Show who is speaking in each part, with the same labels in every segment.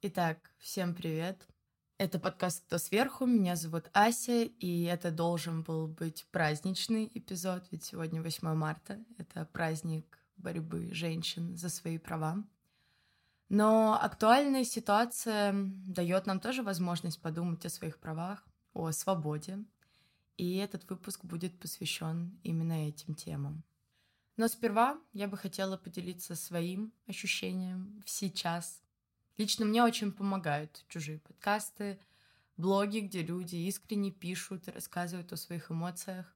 Speaker 1: Итак, всем привет. Это подкаст «Кто сверху?». Меня зовут Ася, и это должен был быть праздничный эпизод, ведь сегодня 8 марта. Это праздник борьбы женщин за свои права. Но актуальная ситуация дает нам тоже возможность подумать о своих правах, о свободе. И этот выпуск будет посвящен именно этим темам. Но сперва я бы хотела поделиться своим ощущением сейчас. Лично мне очень помогают чужие подкасты, блоги, где люди искренне пишут и рассказывают о своих эмоциях.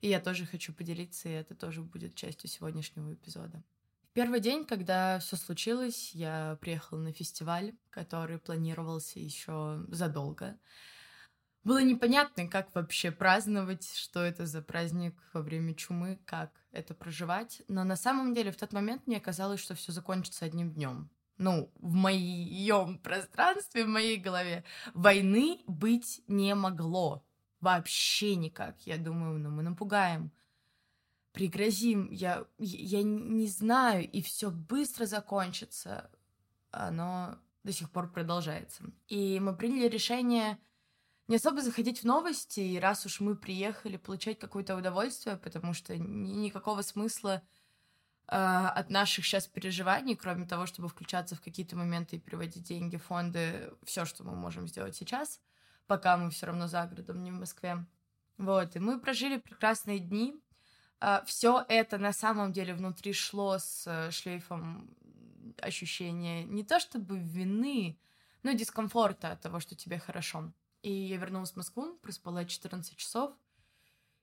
Speaker 1: И я тоже хочу поделиться, и это тоже будет частью сегодняшнего эпизода. В первый день, когда все случилось, я приехала на фестиваль, который планировался еще задолго. Было непонятно, как вообще праздновать, что это за праздник во время чумы, как это проживать. Но на самом деле в тот момент мне казалось, что все закончится одним днем. Ну, в моем пространстве, в моей голове войны быть не могло. Вообще никак. Я думаю, ну мы напугаем, пригрозим. Я, я не знаю, и все быстро закончится. Оно до сих пор продолжается. И мы приняли решение не особо заходить в новости, и раз уж мы приехали получать какое-то удовольствие, потому что ни, никакого смысла от наших сейчас переживаний, кроме того, чтобы включаться в какие-то моменты и переводить деньги фонды, все, что мы можем сделать сейчас, пока мы все равно за городом, не в Москве. Вот, и мы прожили прекрасные дни. Э, все это на самом деле внутри шло с э, шлейфом ощущения не то чтобы вины, но дискомфорта от того, что тебе хорошо. И я вернулась в Москву, проспала 14 часов.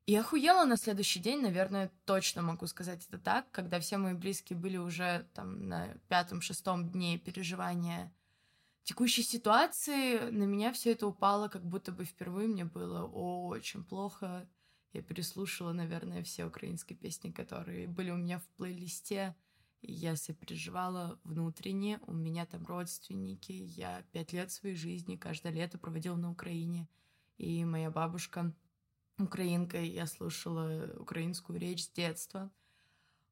Speaker 1: И охуела на следующий день, наверное, точно могу сказать это так, когда все мои близкие были уже там на пятом-шестом дне переживания текущей ситуации, на меня все это упало, как будто бы впервые мне было очень плохо. Я переслушала, наверное, все украинские песни, которые были у меня в плейлисте. Я сопереживала внутренне, у меня там родственники, я пять лет своей жизни каждое лето проводила на Украине, и моя бабушка украинка, я слушала украинскую речь с детства.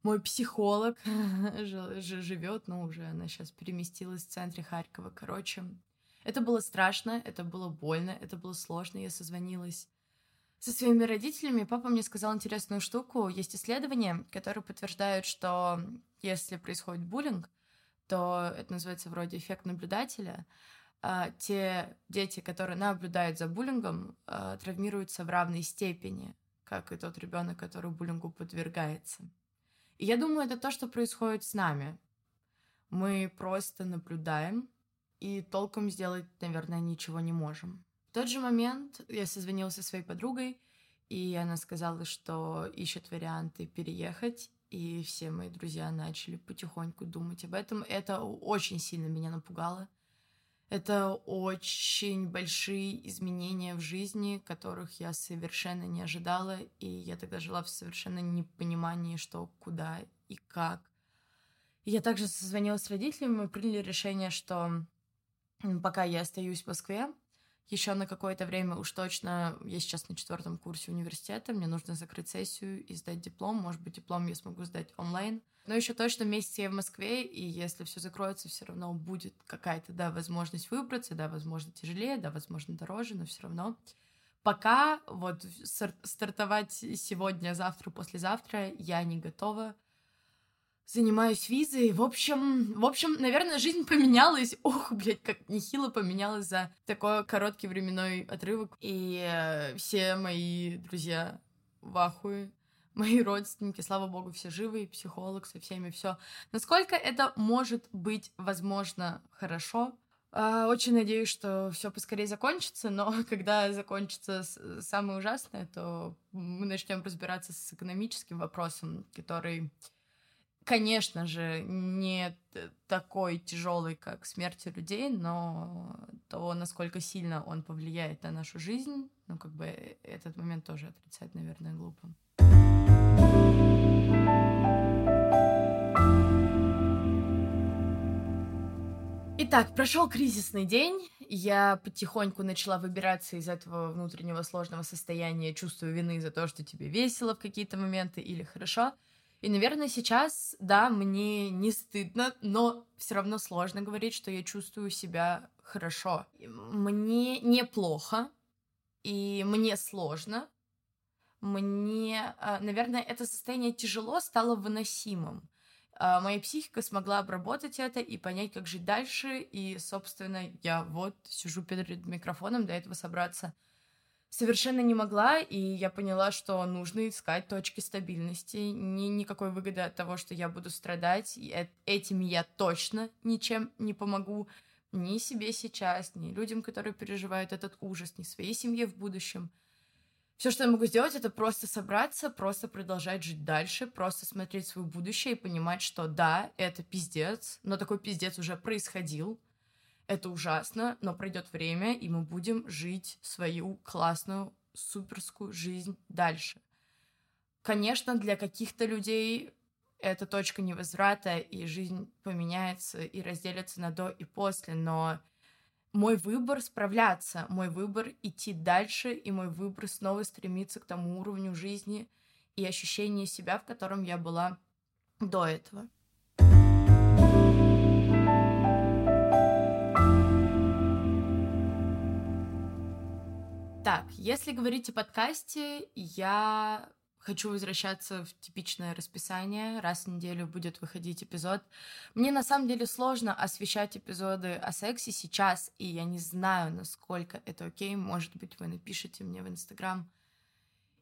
Speaker 1: Мой психолог живет, но уже она сейчас переместилась в центре Харькова. Короче, это было страшно, это было больно, это было сложно. Я созвонилась со своими родителями. Папа мне сказал интересную штуку. Есть исследования, которые подтверждают, что если происходит буллинг, то это называется вроде эффект наблюдателя. А, те дети, которые наблюдают за буллингом, а, травмируются в равной степени, как и тот ребенок, который буллингу подвергается. И я думаю, это то, что происходит с нами. Мы просто наблюдаем и толком сделать, наверное, ничего не можем. В тот же момент я созвонилась со своей подругой, и она сказала, что ищет варианты переехать и все мои друзья начали потихоньку думать об этом. Это очень сильно меня напугало. Это очень большие изменения в жизни, которых я совершенно не ожидала, и я тогда жила в совершенно непонимании, что, куда и как. Я также созвонилась с родителями, мы приняли решение, что пока я остаюсь в Москве, еще на какое-то время уж точно, я сейчас на четвертом курсе университета, мне нужно закрыть сессию и сдать диплом. Может быть, диплом я смогу сдать онлайн. Но еще точно месяц я в Москве, и если все закроется, все равно будет какая-то, да, возможность выбраться, да, возможно, тяжелее, да, возможно, дороже, но все равно. Пока вот стартовать сегодня, завтра, послезавтра я не готова занимаюсь визой. В общем, в общем, наверное, жизнь поменялась. Ох, блядь, как нехило поменялась за такой короткий временной отрывок. И э, все мои друзья в ахуе. Мои родственники, слава богу, все живы, психолог со всеми, все. Насколько это может быть возможно хорошо, э, очень надеюсь, что все поскорее закончится, но когда закончится самое ужасное, то мы начнем разбираться с экономическим вопросом, который конечно же, не такой тяжелый, как смерть людей, но то, насколько сильно он повлияет на нашу жизнь, ну, как бы этот момент тоже отрицать, наверное, глупо. Итак, прошел кризисный день. Я потихоньку начала выбираться из этого внутреннего сложного состояния, чувствую вины за то, что тебе весело в какие-то моменты или хорошо. И, наверное, сейчас, да, мне не стыдно, но все равно сложно говорить, что я чувствую себя хорошо. Мне неплохо, и мне сложно. Мне, а, наверное, это состояние тяжело стало выносимым. А, моя психика смогла обработать это и понять, как жить дальше. И, собственно, я вот сижу перед микрофоном, до этого собраться совершенно не могла, и я поняла, что нужно искать точки стабильности. Ни, никакой выгоды от того, что я буду страдать. И этим я точно ничем не помогу ни себе сейчас, ни людям, которые переживают этот ужас, ни своей семье в будущем. Все, что я могу сделать, это просто собраться, просто продолжать жить дальше, просто смотреть свое будущее и понимать, что да, это пиздец, но такой пиздец уже происходил, это ужасно, но пройдет время, и мы будем жить свою классную, суперскую жизнь дальше. Конечно, для каких-то людей это точка невозврата, и жизнь поменяется и разделится на до и после, но мой выбор справляться, мой выбор идти дальше, и мой выбор снова стремиться к тому уровню жизни и ощущению себя, в котором я была до этого. Так, если говорить о подкасте, я хочу возвращаться в типичное расписание. Раз в неделю будет выходить эпизод. Мне на самом деле сложно освещать эпизоды о сексе сейчас, и я не знаю, насколько это окей. Может быть, вы напишите мне в Инстаграм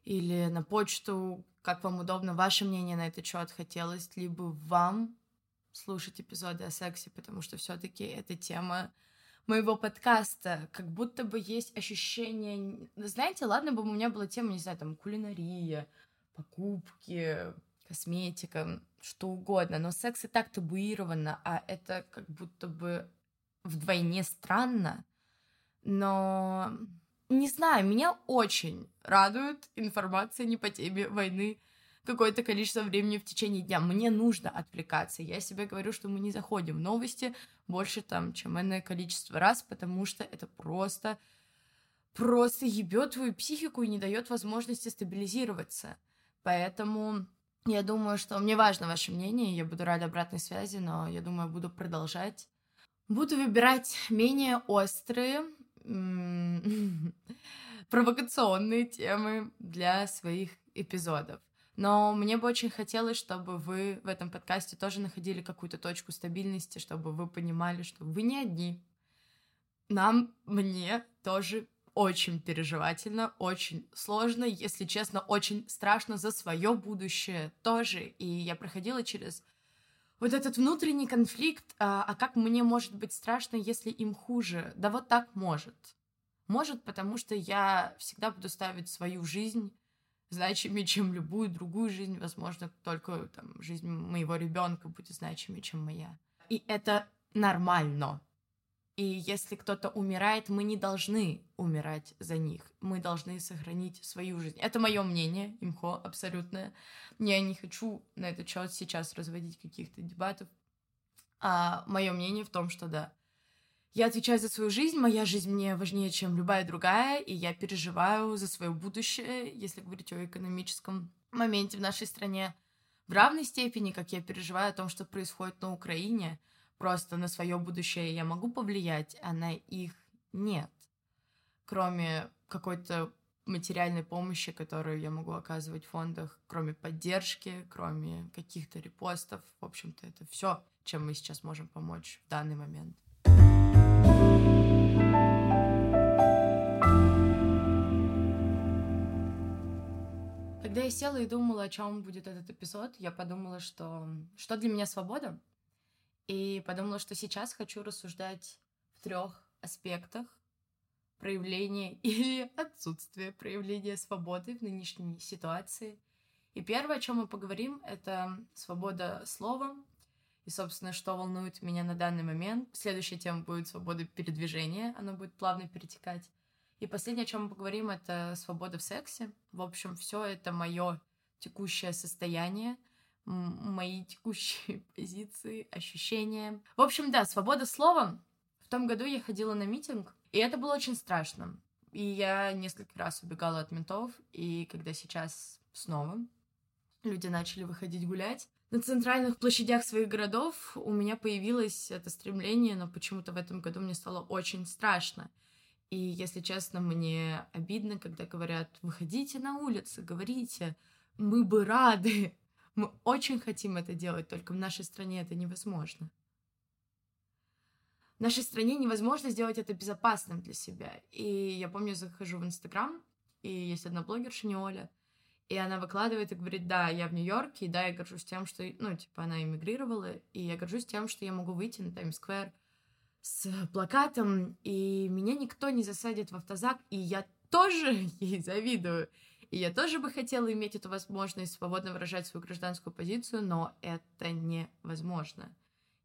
Speaker 1: или на почту, как вам удобно, ваше мнение на этот счет. Хотелось либо вам слушать эпизоды о сексе, потому что все-таки эта тема моего подкаста, как будто бы есть ощущение... Знаете, ладно бы у меня была тема, не знаю, там, кулинария, покупки, косметика, что угодно, но секс и так табуировано, а это как будто бы вдвойне странно. Но не знаю, меня очень радует информация не по теме войны какое-то количество времени в течение дня. Мне нужно отвлекаться. Я себе говорю, что мы не заходим в новости больше там, чем энное количество раз, потому что это просто просто ебет твою психику и не дает возможности стабилизироваться. Поэтому я думаю, что мне важно ваше мнение, я буду рада обратной связи, но я думаю, буду продолжать. Буду выбирать менее острые, провокационные темы для своих эпизодов. Но мне бы очень хотелось, чтобы вы в этом подкасте тоже находили какую-то точку стабильности, чтобы вы понимали, что вы не одни. Нам, мне тоже очень переживательно, очень сложно, если честно, очень страшно за свое будущее тоже. И я проходила через вот этот внутренний конфликт, а, а как мне может быть страшно, если им хуже? Да вот так может. Может, потому что я всегда буду ставить свою жизнь значимее, чем любую другую жизнь. Возможно, только там, жизнь моего ребенка будет значимее, чем моя. И это нормально. И если кто-то умирает, мы не должны умирать за них. Мы должны сохранить свою жизнь. Это мое мнение, имхо, абсолютное. Я не хочу на этот счет сейчас разводить каких-то дебатов. А мое мнение в том, что да, я отвечаю за свою жизнь, моя жизнь мне важнее, чем любая другая, и я переживаю за свое будущее, если говорить о экономическом моменте в нашей стране, в равной степени, как я переживаю о том, что происходит на Украине. Просто на свое будущее я могу повлиять, а на их нет. Кроме какой-то материальной помощи, которую я могу оказывать в фондах, кроме поддержки, кроме каких-то репостов. В общем-то, это все, чем мы сейчас можем помочь в данный момент. Когда я села и думала, о чем будет этот эпизод, я подумала, что что для меня свобода, и подумала, что сейчас хочу рассуждать в трех аспектах проявления или отсутствия проявления свободы в нынешней ситуации. И первое, о чем мы поговорим, это свобода слова, и, собственно, что волнует меня на данный момент. Следующая тема будет свобода передвижения, она будет плавно перетекать. И последнее, о чем мы поговорим, это свобода в сексе. В общем, все это мое текущее состояние, мои текущие позиции, ощущения. В общем, да, свобода слова. В том году я ходила на митинг, и это было очень страшно. И я несколько раз убегала от ментов, и когда сейчас снова люди начали выходить гулять. На центральных площадях своих городов у меня появилось это стремление, но почему-то в этом году мне стало очень страшно. И, если честно, мне обидно, когда говорят, выходите на улицы, говорите, мы бы рады. Мы очень хотим это делать, только в нашей стране это невозможно. В нашей стране невозможно сделать это безопасным для себя. И я помню, захожу в Инстаграм, и есть одна блогерша, не Оля, и она выкладывает и говорит, да, я в Нью-Йорке, и да, я горжусь тем, что, ну, типа, она эмигрировала, и я горжусь тем, что я могу выйти на Таймс-сквер с плакатом, и меня никто не засадит в автозак, и я тоже ей завидую. И я тоже бы хотела иметь эту возможность свободно выражать свою гражданскую позицию, но это невозможно.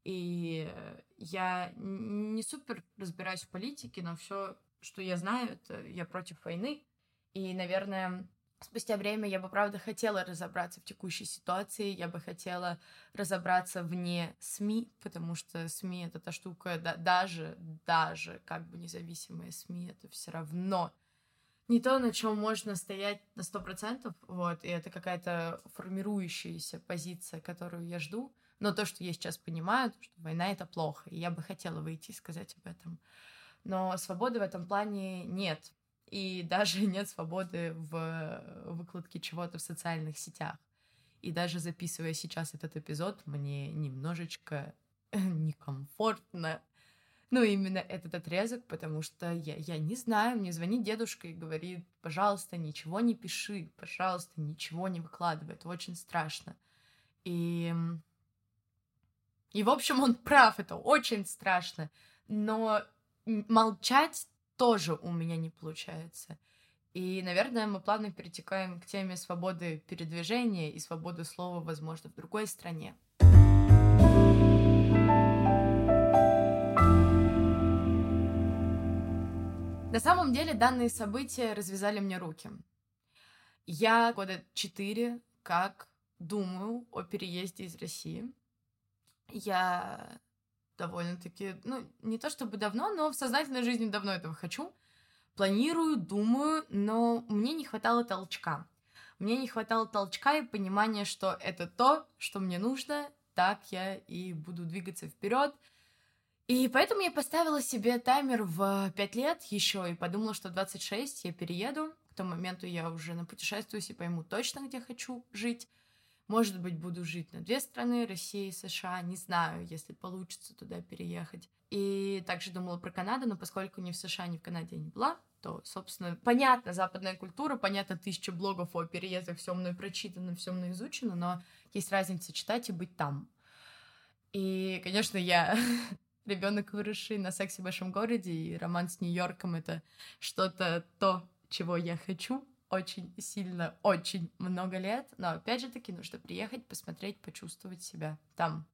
Speaker 1: И я не супер разбираюсь в политике, но все, что я знаю, это я против войны. И, наверное, спустя время я бы, правда, хотела разобраться в текущей ситуации, я бы хотела разобраться вне СМИ, потому что СМИ — это та штука, да, даже, даже как бы независимые СМИ, это все равно не то, на чем можно стоять на сто процентов, вот, и это какая-то формирующаяся позиция, которую я жду, но то, что я сейчас понимаю, что война — это плохо, и я бы хотела выйти и сказать об этом. Но свободы в этом плане нет, и даже нет свободы в выкладке чего-то в социальных сетях. И даже записывая сейчас этот эпизод, мне немножечко некомфортно ну, именно этот отрезок, потому что я, я не знаю, мне звонит дедушка и говорит, пожалуйста, ничего не пиши, пожалуйста, ничего не выкладывай, это очень страшно. И, и в общем, он прав, это очень страшно, но молчать тоже у меня не получается. И, наверное, мы плавно перетекаем к теме свободы передвижения и свободы слова, возможно, в другой стране. На самом деле данные события развязали мне руки. Я года четыре как думаю о переезде из России. Я довольно-таки, ну, не то чтобы давно, но в сознательной жизни давно этого хочу. Планирую, думаю, но мне не хватало толчка. Мне не хватало толчка и понимания, что это то, что мне нужно, так я и буду двигаться вперед. И поэтому я поставила себе таймер в 5 лет еще и подумала, что в 26 я перееду. К тому моменту я уже напутешествуюсь и пойму точно, где хочу жить. Может быть, буду жить на две страны, Россия и США, не знаю, если получится туда переехать. И также думала про Канаду, но поскольку ни в США, ни в Канаде я не была, то, собственно, понятно, западная культура, понятно, тысяча блогов о переездах, все мной прочитано, все мной изучено, но есть разница читать и быть там. И, конечно, я ребенок, выросший на сексе в большом городе, и роман с Нью-Йорком — это что-то то, чего я хочу очень сильно, очень много лет, но опять же таки нужно приехать, посмотреть, почувствовать себя там.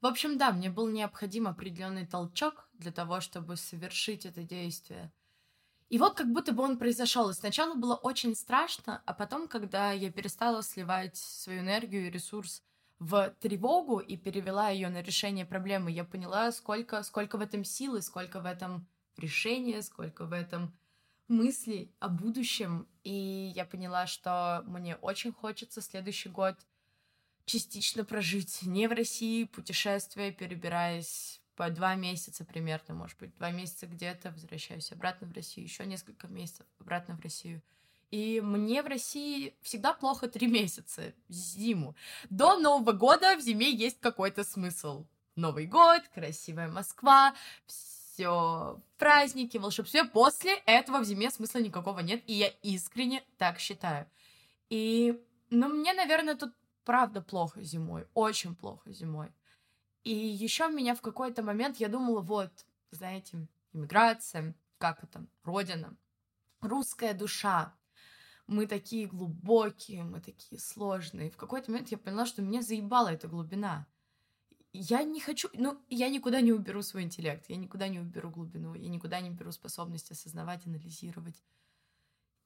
Speaker 1: В общем, да, мне был необходим определенный толчок для того, чтобы совершить это действие. И вот как будто бы он произошел. Сначала было очень страшно, а потом, когда я перестала сливать свою энергию и ресурс в тревогу и перевела ее на решение проблемы, я поняла, сколько, сколько в этом силы, сколько в этом решения, сколько в этом мыслей о будущем. И я поняла, что мне очень хочется следующий год частично прожить не в России, путешествия, перебираясь по два месяца примерно, может быть, два месяца где-то, возвращаюсь обратно в Россию, еще несколько месяцев обратно в Россию — и мне в России всегда плохо три месяца, зиму. До Нового года в зиме есть какой-то смысл. Новый год, красивая Москва, все праздники, волшебство. После этого в зиме смысла никакого нет, и я искренне так считаю. И, ну, мне, наверное, тут правда плохо зимой, очень плохо зимой. И еще меня в какой-то момент я думала, вот, знаете, иммиграция, как это, родина, русская душа, мы такие глубокие, мы такие сложные. В какой-то момент я поняла, что меня заебала эта глубина. Я не хочу, ну, я никуда не уберу свой интеллект, я никуда не уберу глубину, я никуда не уберу способность осознавать, анализировать.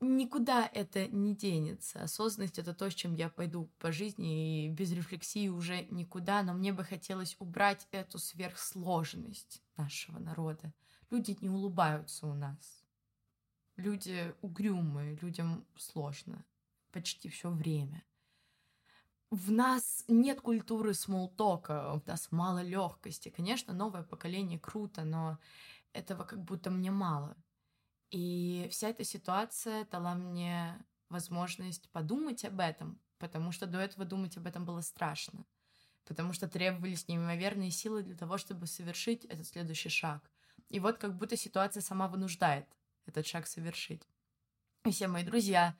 Speaker 1: Никуда это не денется. Осознанность — это то, с чем я пойду по жизни, и без рефлексии уже никуда, но мне бы хотелось убрать эту сверхсложность нашего народа. Люди не улыбаются у нас люди угрюмые, людям сложно почти все время. В нас нет культуры смолтока, у нас мало легкости. Конечно, новое поколение круто, но этого как будто мне мало. И вся эта ситуация дала мне возможность подумать об этом, потому что до этого думать об этом было страшно, потому что требовались неимоверные силы для того, чтобы совершить этот следующий шаг. И вот как будто ситуация сама вынуждает этот шаг совершить. И все мои друзья,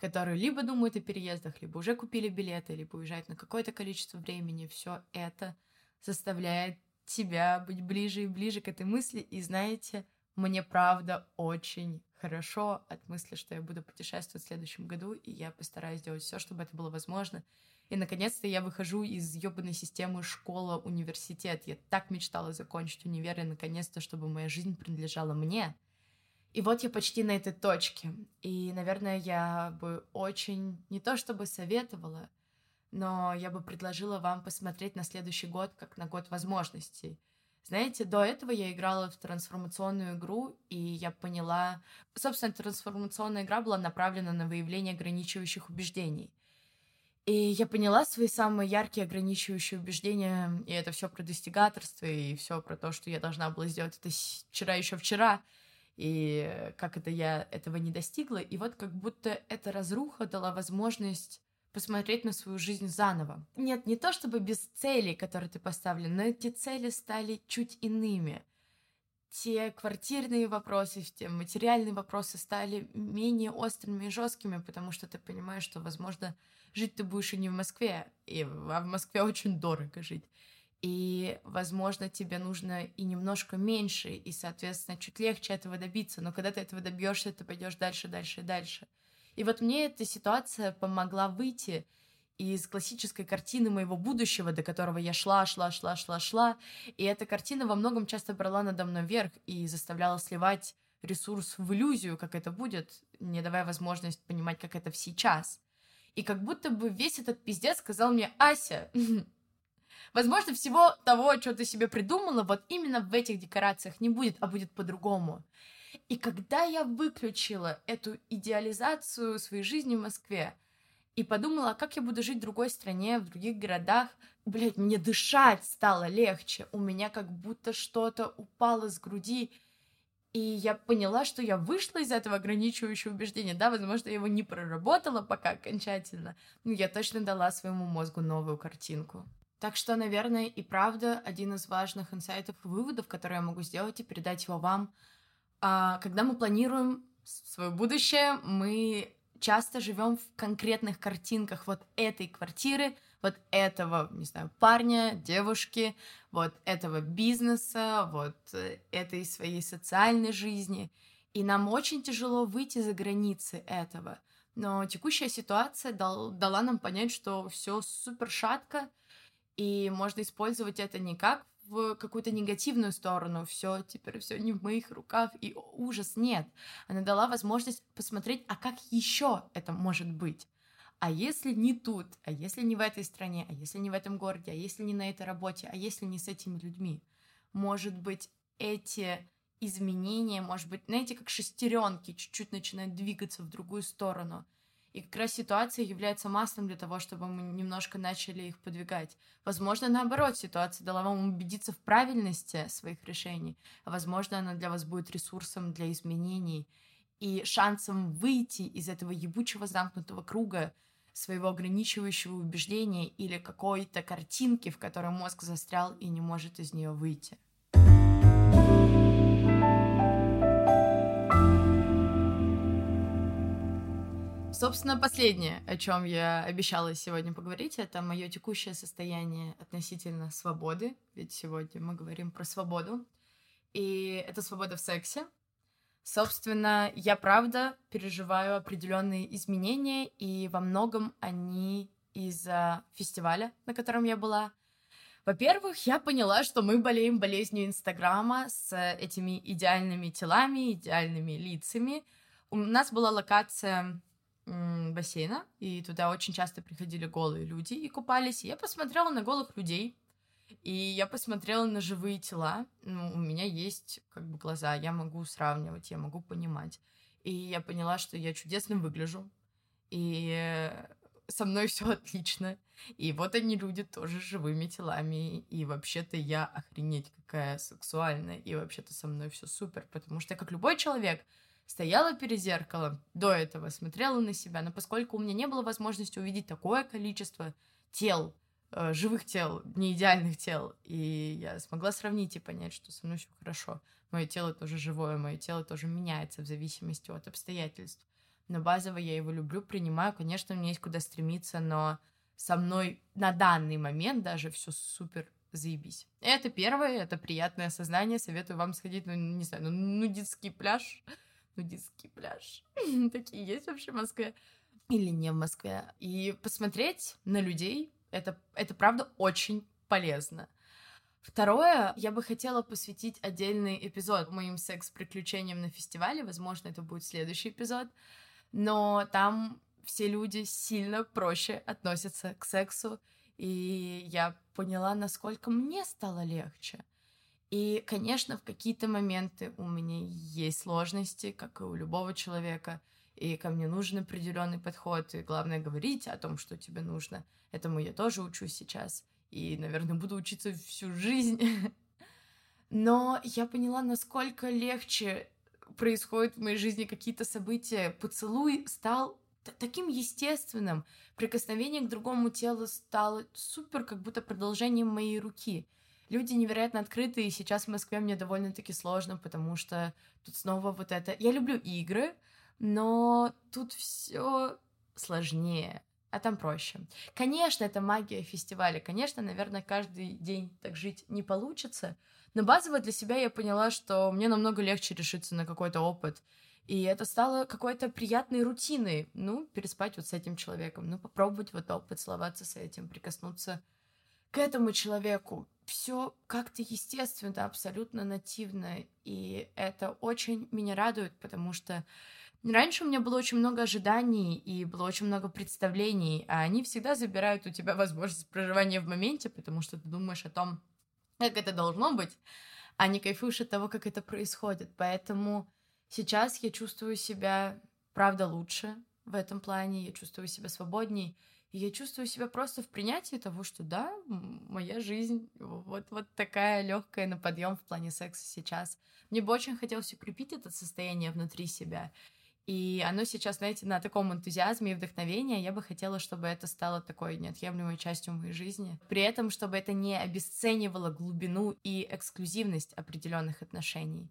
Speaker 1: которые либо думают о переездах, либо уже купили билеты, либо уезжают на какое-то количество времени, все это заставляет тебя быть ближе и ближе к этой мысли. И знаете, мне правда очень хорошо от мысли, что я буду путешествовать в следующем году, и я постараюсь сделать все, чтобы это было возможно. И наконец-то я выхожу из ебаной системы школа, университет. Я так мечтала закончить универ, и наконец-то, чтобы моя жизнь принадлежала мне. И вот я почти на этой точке. И, наверное, я бы очень, не то чтобы советовала, но я бы предложила вам посмотреть на следующий год как на год возможностей. Знаете, до этого я играла в трансформационную игру, и я поняла... Собственно, трансформационная игра была направлена на выявление ограничивающих убеждений. И я поняла свои самые яркие ограничивающие убеждения, и это все про достигаторство, и все про то, что я должна была сделать это вчера еще вчера, и как это я этого не достигла. И вот как будто эта разруха дала возможность посмотреть на свою жизнь заново. Нет, не то чтобы без целей, которые ты поставлен, но эти цели стали чуть иными. Те квартирные вопросы, те материальные вопросы стали менее острыми и жесткими, потому что ты понимаешь, что, возможно, жить ты будешь и не в Москве, и, а в Москве очень дорого жить. И, возможно, тебе нужно и немножко меньше, и, соответственно, чуть легче этого добиться. Но когда ты этого добьешься, ты пойдешь дальше, дальше дальше. И вот мне эта ситуация помогла выйти из классической картины моего будущего, до которого я шла, шла, шла, шла, шла. И эта картина во многом часто брала надо мной вверх и заставляла сливать ресурс в иллюзию, как это будет, не давая возможность понимать, как это сейчас. И как будто бы весь этот пиздец сказал мне, Ася, возможно, всего того, что ты себе придумала, вот именно в этих декорациях не будет, а будет по-другому. И когда я выключила эту идеализацию своей жизни в Москве и подумала, как я буду жить в другой стране, в других городах, блядь, мне дышать стало легче. У меня как будто что-то упало с груди. И я поняла, что я вышла из этого ограничивающего убеждения. Да, возможно, я его не проработала пока окончательно, но я точно дала своему мозгу новую картинку. Так что, наверное, и правда один из важных инсайтов и выводов, которые я могу сделать и передать его вам — а, когда мы планируем свое будущее, мы часто живем в конкретных картинках вот этой квартиры, вот этого, не знаю, парня, девушки, вот этого бизнеса, вот э, этой своей социальной жизни. И нам очень тяжело выйти за границы этого. Но текущая ситуация дал, дала нам понять, что все супер шатко, и можно использовать это не как в какую-то негативную сторону. Все, теперь все не в моих руках, и ужас нет. Она дала возможность посмотреть, а как еще это может быть. А если не тут, а если не в этой стране, а если не в этом городе, а если не на этой работе, а если не с этими людьми? Может быть, эти изменения, может быть, знаете, как шестеренки чуть-чуть начинают двигаться в другую сторону – и как раз ситуация является маслом для того, чтобы мы немножко начали их подвигать. Возможно, наоборот, ситуация дала вам убедиться в правильности своих решений, а возможно, она для вас будет ресурсом для изменений и шансом выйти из этого ебучего замкнутого круга своего ограничивающего убеждения или какой-то картинки, в которой мозг застрял и не может из нее выйти. Собственно, последнее, о чем я обещала сегодня поговорить, это мое текущее состояние относительно свободы. Ведь сегодня мы говорим про свободу. И это свобода в сексе. Собственно, я правда переживаю определенные изменения, и во многом они из-за фестиваля, на котором я была. Во-первых, я поняла, что мы болеем болезнью Инстаграма с этими идеальными телами, идеальными лицами. У нас была локация бассейна, и туда очень часто приходили голые люди и купались. И я посмотрела на голых людей, и я посмотрела на живые тела. Ну, у меня есть как бы глаза, я могу сравнивать, я могу понимать. И я поняла, что я чудесно выгляжу. И со мной все отлично. И вот они люди тоже живыми телами. И вообще-то я охренеть какая сексуальная. И вообще-то со мной все супер. Потому что я, как любой человек, стояла перед зеркалом до этого, смотрела на себя. Но поскольку у меня не было возможности увидеть такое количество тел, э, живых тел, не идеальных тел, и я смогла сравнить и понять, что со мной все хорошо. Мое тело тоже живое, мое тело тоже меняется в зависимости от обстоятельств но базово я его люблю, принимаю. Конечно, меня есть куда стремиться, но со мной на данный момент даже все супер заебись. Это первое, это приятное осознание. Советую вам сходить, ну, не знаю, ну, нудистский пляж. Нудистский пляж. Такие есть вообще в Москве. Или не в Москве. И посмотреть на людей, это, это правда очень полезно. Второе, я бы хотела посвятить отдельный эпизод моим секс-приключениям на фестивале. Возможно, это будет следующий эпизод но там все люди сильно проще относятся к сексу, и я поняла, насколько мне стало легче. И, конечно, в какие-то моменты у меня есть сложности, как и у любого человека, и ко мне нужен определенный подход, и главное говорить о том, что тебе нужно. Этому я тоже учусь сейчас, и, наверное, буду учиться всю жизнь. Но я поняла, насколько легче происходят в моей жизни какие-то события, поцелуй стал таким естественным. Прикосновение к другому телу стало супер, как будто продолжением моей руки. Люди невероятно открыты, и сейчас в Москве мне довольно-таки сложно, потому что тут снова вот это... Я люблю игры, но тут все сложнее, а там проще. Конечно, это магия фестиваля. Конечно, наверное, каждый день так жить не получится, но базово для себя я поняла, что мне намного легче решиться на какой-то опыт. И это стало какой-то приятной рутиной. Ну, переспать вот с этим человеком, ну, попробовать вот опыт, поцеловаться с этим, прикоснуться к этому человеку. Все как-то естественно, абсолютно нативно. И это очень меня радует, потому что Раньше у меня было очень много ожиданий и было очень много представлений, а они всегда забирают у тебя возможность проживания в моменте, потому что ты думаешь о том, как это должно быть, а не кайфуешь от того, как это происходит. Поэтому сейчас я чувствую себя, правда, лучше в этом плане, я чувствую себя свободней, и я чувствую себя просто в принятии того, что да, моя жизнь вот, вот такая легкая на подъем в плане секса сейчас. Мне бы очень хотелось укрепить это состояние внутри себя. И оно сейчас, знаете, на таком энтузиазме и вдохновении. Я бы хотела, чтобы это стало такой неотъемлемой частью моей жизни. При этом, чтобы это не обесценивало глубину и эксклюзивность определенных отношений.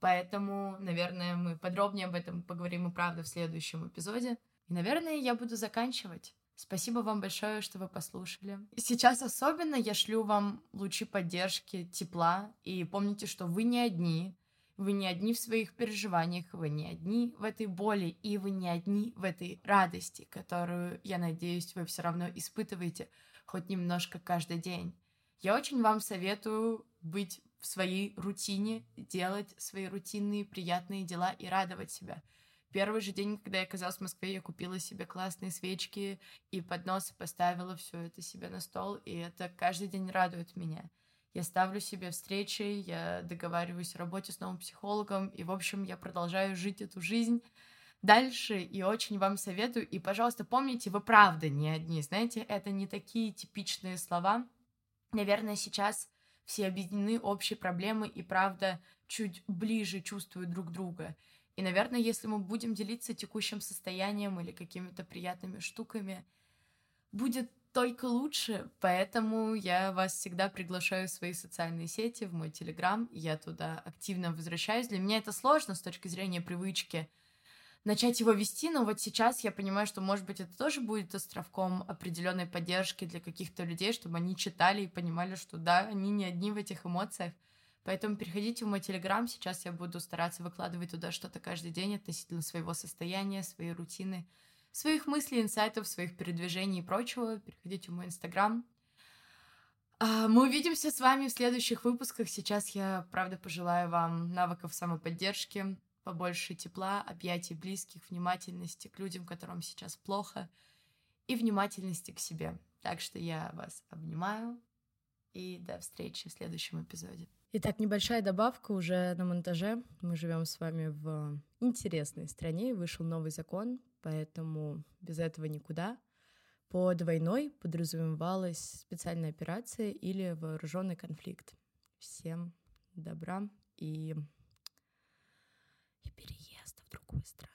Speaker 1: Поэтому, наверное, мы подробнее об этом поговорим и правда в следующем эпизоде. И, наверное, я буду заканчивать. Спасибо вам большое, что вы послушали. Сейчас особенно я шлю вам лучи поддержки, тепла. И помните, что вы не одни. Вы не одни в своих переживаниях, вы не одни в этой боли, и вы не одни в этой радости, которую, я надеюсь, вы все равно испытываете хоть немножко каждый день. Я очень вам советую быть в своей рутине, делать свои рутинные приятные дела и радовать себя. Первый же день, когда я оказалась в Москве, я купила себе классные свечки и поднос поставила все это себе на стол, и это каждый день радует меня я ставлю себе встречи, я договариваюсь о работе с новым психологом, и, в общем, я продолжаю жить эту жизнь дальше, и очень вам советую. И, пожалуйста, помните, вы правда не одни, знаете, это не такие типичные слова. Наверное, сейчас все объединены общей проблемой и, правда, чуть ближе чувствуют друг друга. И, наверное, если мы будем делиться текущим состоянием или какими-то приятными штуками, будет только лучше, поэтому я вас всегда приглашаю в свои социальные сети, в мой Телеграм, я туда активно возвращаюсь. Для меня это сложно с точки зрения привычки начать его вести, но вот сейчас я понимаю, что, может быть, это тоже будет островком определенной поддержки для каких-то людей, чтобы они читали и понимали, что да, они не одни в этих эмоциях. Поэтому переходите в мой Телеграм, сейчас я буду стараться выкладывать туда что-то каждый день относительно своего состояния, своей рутины, своих мыслей, инсайтов, своих передвижений и прочего, переходите в мой инстаграм. А, мы увидимся с вами в следующих выпусках. Сейчас я, правда, пожелаю вам навыков самоподдержки, побольше тепла, объятий близких, внимательности к людям, которым сейчас плохо, и внимательности к себе. Так что я вас обнимаю, и до встречи в следующем эпизоде.
Speaker 2: Итак, небольшая добавка уже на монтаже. Мы живем с вами в интересной стране, вышел новый закон, поэтому без этого никуда. Под войной подразумевалась специальная операция или вооруженный конфликт. Всем добра и, и переезда в другую страну.